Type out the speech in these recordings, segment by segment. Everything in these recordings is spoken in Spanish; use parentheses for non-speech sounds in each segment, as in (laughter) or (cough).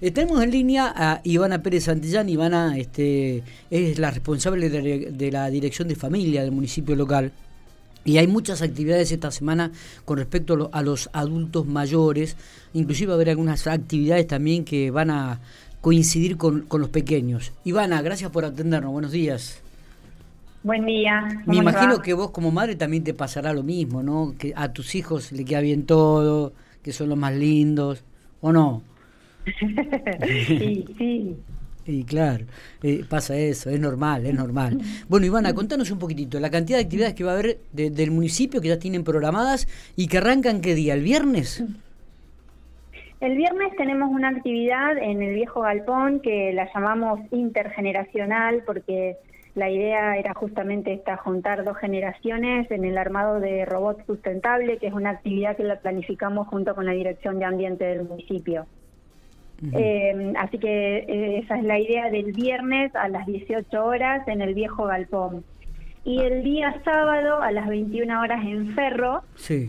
Tenemos en línea a Ivana Pérez Santillán. Ivana este, es la responsable de, la Dirección de Familia del municipio local. Y hay muchas actividades esta semana con respecto a, los adultos mayores. Inclusive va a haber algunas actividades también que van a coincidir con, los pequeños. Ivana, gracias por atendernos. Buenos días. Buen día. Me imagino que vos como madre también te pasará lo mismo, ¿no? Que a tus hijos le queda bien todo, que son los más lindos, ¿o no? (laughs) sí, sí. (laughs) Y claro, eh, pasa eso, es normal, es normal. Bueno, Ivana, contanos un poquitito, la cantidad de actividades que va a haber del municipio que ya tienen programadas y que arrancan qué día, el viernes. El viernes tenemos una actividad en el viejo galpón que la llamamos intergeneracional porque la idea era justamente esta, juntar dos generaciones en el armado de robot sustentable, que es una actividad que la planificamos junto con la Dirección de Ambiente del municipio. Eh, así que eh, esa es la idea del viernes a las 18 horas en el viejo galpón. Y el día sábado a las 21 horas en Ferro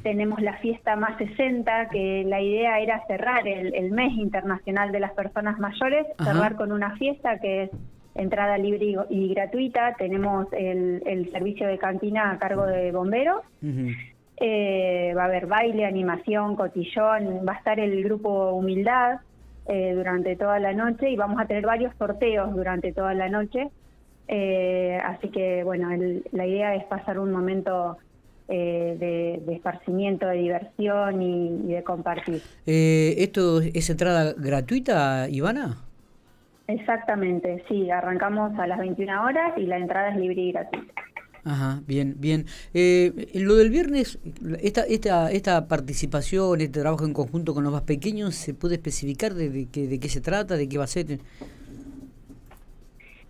tenemos la fiesta más 60, que la idea era cerrar el, mes internacional de las personas mayores, cerrar con una fiesta que es entrada libre y, gratuita. Tenemos el, servicio de cantina a cargo de bomberos. Eh, va a haber baile, animación, cotillón, va a estar el grupo Humildad, eh, durante toda la noche y vamos a tener varios sorteos durante toda la noche. Eh, así que, bueno, la idea es pasar un momento eh, de, esparcimiento, de diversión y, de compartir. ¿Esto es entrada gratuita, Ivana? Exactamente, sí, arrancamos a las 21 horas y la entrada es libre y gratuita. Ajá, bien, bien. Eh, lo del viernes, esta, esta, esta participación, este trabajo en conjunto con los más pequeños, ¿se puede especificar de, qué, de qué se trata, de qué va a ser?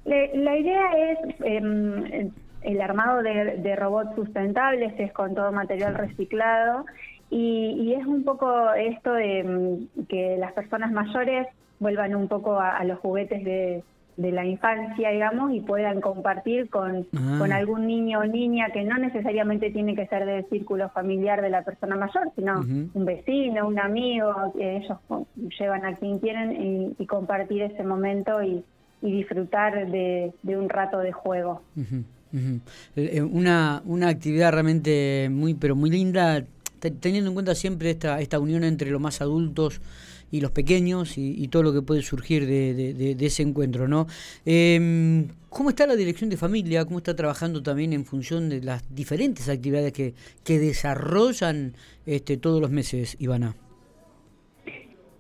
La, idea es em, el armado de, robots sustentables, es con todo material reciclado, y, es un poco esto de em, que las personas mayores vuelvan un poco a los juguetes de de la infancia, digamos, y puedan compartir con, ah. con algún niño o niña que no necesariamente tiene que ser del círculo familiar de la persona mayor, sino un vecino, un amigo, que ellos llevan a quien quieren y, compartir ese momento y, disfrutar de, un rato de juego. Eh, eh, una, una actividad realmente muy, pero muy linda, teniendo en cuenta siempre esta, esta unión entre los más adultos, y los pequeños y, todo lo que puede surgir de, ese encuentro, ¿no? Em, ¿Cómo está la dirección de familia? ¿Cómo está trabajando también en función de las diferentes actividades que, que desarrollan este, todos los meses, Ivana?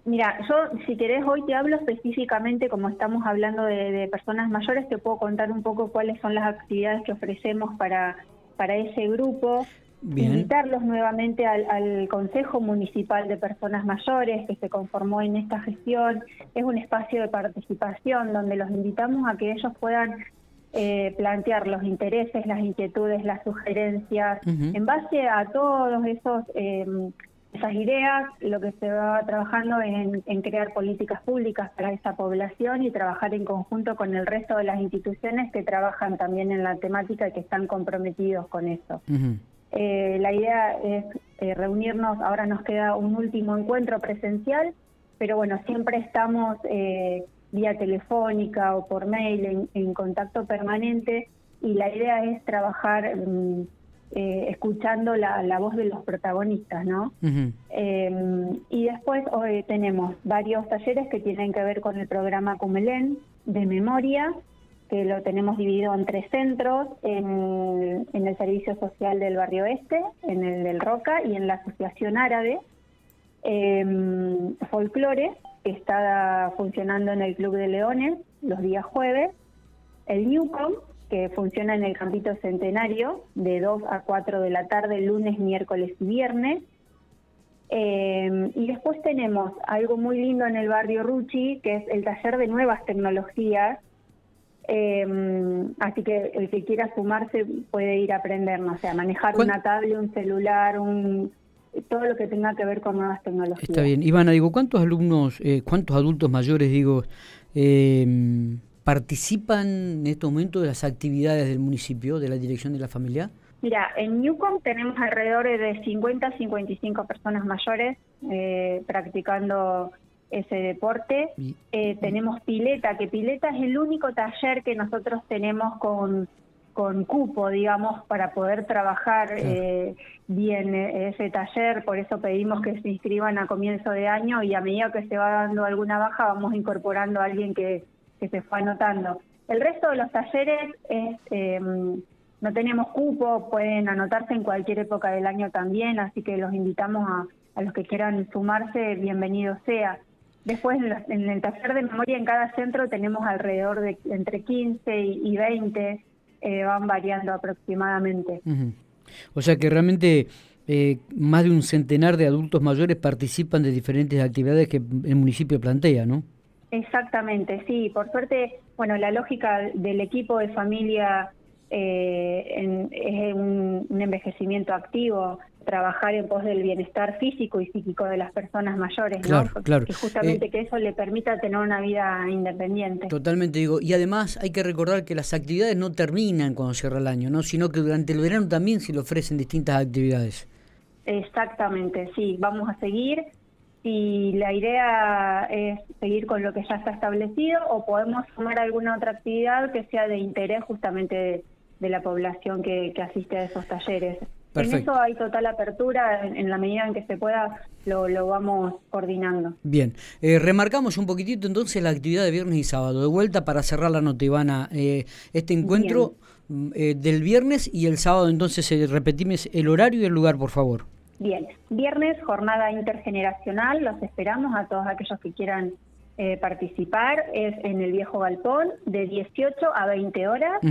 Mira, yo si querés hoy te hablo específicamente, como estamos hablando de, personas mayores, te puedo contar un poco cuáles son las actividades que ofrecemos para, para ese grupo. Invitarlos nuevamente al, Consejo Municipal de Personas Mayores que se conformó en esta gestión. Es un espacio de participación donde los invitamos a que ellos puedan eh, plantear los intereses, las inquietudes, las sugerencias. En base a todos esos em, esas ideas, lo que se va trabajando en, en, crear políticas públicas para esa población y trabajar en conjunto con el resto de las instituciones que trabajan también en la temática y que están comprometidos con eso. Eh, la idea es eh, reunirnos, ahora nos queda un último encuentro presencial, pero bueno, siempre estamos eh, vía telefónica o por mail en, contacto permanente y la idea es trabajar mm, escuchando la, voz de los protagonistas, ¿no? y después hoy tenemos varios talleres que tienen que ver con el programa Cumelén de memoria, que lo tenemos dividido en tres centros, en, el Servicio Social del Barrio Este, en el del Roca y en la Asociación Árabe. Folclore, que está funcionando en el Club de Leones los días jueves. El Newcom, que funciona en el Campito Centenario, de 2 a 4 de la tarde, lunes, miércoles y viernes. Em, y después tenemos algo muy lindo en el barrio Ruchi, que es el taller de nuevas tecnologías, eh, así que el que quiera sumarse puede ir a aprender, no sé, a manejar una tablet, un celular, un todo lo que tenga que ver con nuevas tecnologías. Está bien. Ivana, digo, ¿cuántos alumnos, eh, cuántos adultos mayores, digo, eh, participan en estos momentos de las actividades del municipio, de la dirección de la familia? Mira, en Newcom tenemos alrededor de 50 a 55 personas mayores eh, practicando ese deporte. Eh, tenemos pileta, que pileta es el único taller que nosotros tenemos con, con cupo, digamos, para poder trabajar eh, bien eh, ese taller. Por eso pedimos que se inscriban a comienzo de año y a medida que se va dando alguna baja vamos incorporando a alguien que, que se fue anotando. El resto de los talleres es... Em, no tenemos cupo, pueden anotarse en cualquier época del año también, así que los invitamos a, a los que quieran sumarse, bienvenido sea. Después, en, el taller de memoria en cada centro tenemos alrededor de entre 15 y, 20, eh, van variando aproximadamente. O sea que realmente eh, más de un centenar de adultos mayores participan de diferentes actividades que el municipio plantea, ¿no? Exactamente, sí. Por suerte, bueno, la lógica del equipo de familia eh, es un, envejecimiento activo, trabajar en pos del bienestar físico y psíquico de las personas mayores, claro, Claro. Que justamente eh, que eso le permita tener una vida independiente. Totalmente digo, y además hay que recordar que las actividades no terminan cuando cierra el año, ¿no? sino que durante el verano también se le ofrecen distintas actividades. Exactamente, sí, vamos a seguir. Si la idea es seguir con lo que ya está establecido o podemos sumar alguna otra actividad que sea de interés justamente de la población que, asiste a esos talleres. En eso hay total apertura, en, la medida en que se pueda lo, lo vamos coordinando. Bien, eh, remarcamos un poquitito entonces la actividad de viernes y sábado. De vuelta para cerrar la nota, Ivana, eh, este encuentro mm, eh, del viernes y el sábado, entonces eh, repetimos el horario y el lugar, por favor. Bien, viernes, jornada intergeneracional, los esperamos a todos aquellos que quieran eh, participar es en el viejo galpón de 18 a 20 horas.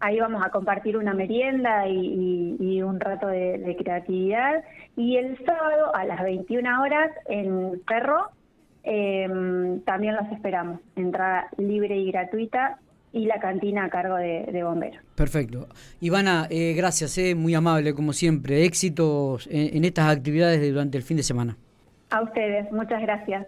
Ahí vamos a compartir una merienda y, un rato de, creatividad. Y el sábado a las 21 horas en Perro em, también los esperamos. Entrada libre y gratuita y la cantina a cargo de, bomberos. Perfecto. Ivana, eh, gracias, eh, muy amable como siempre. Éxitos en estas actividades durante el fin de semana. A ustedes, muchas gracias.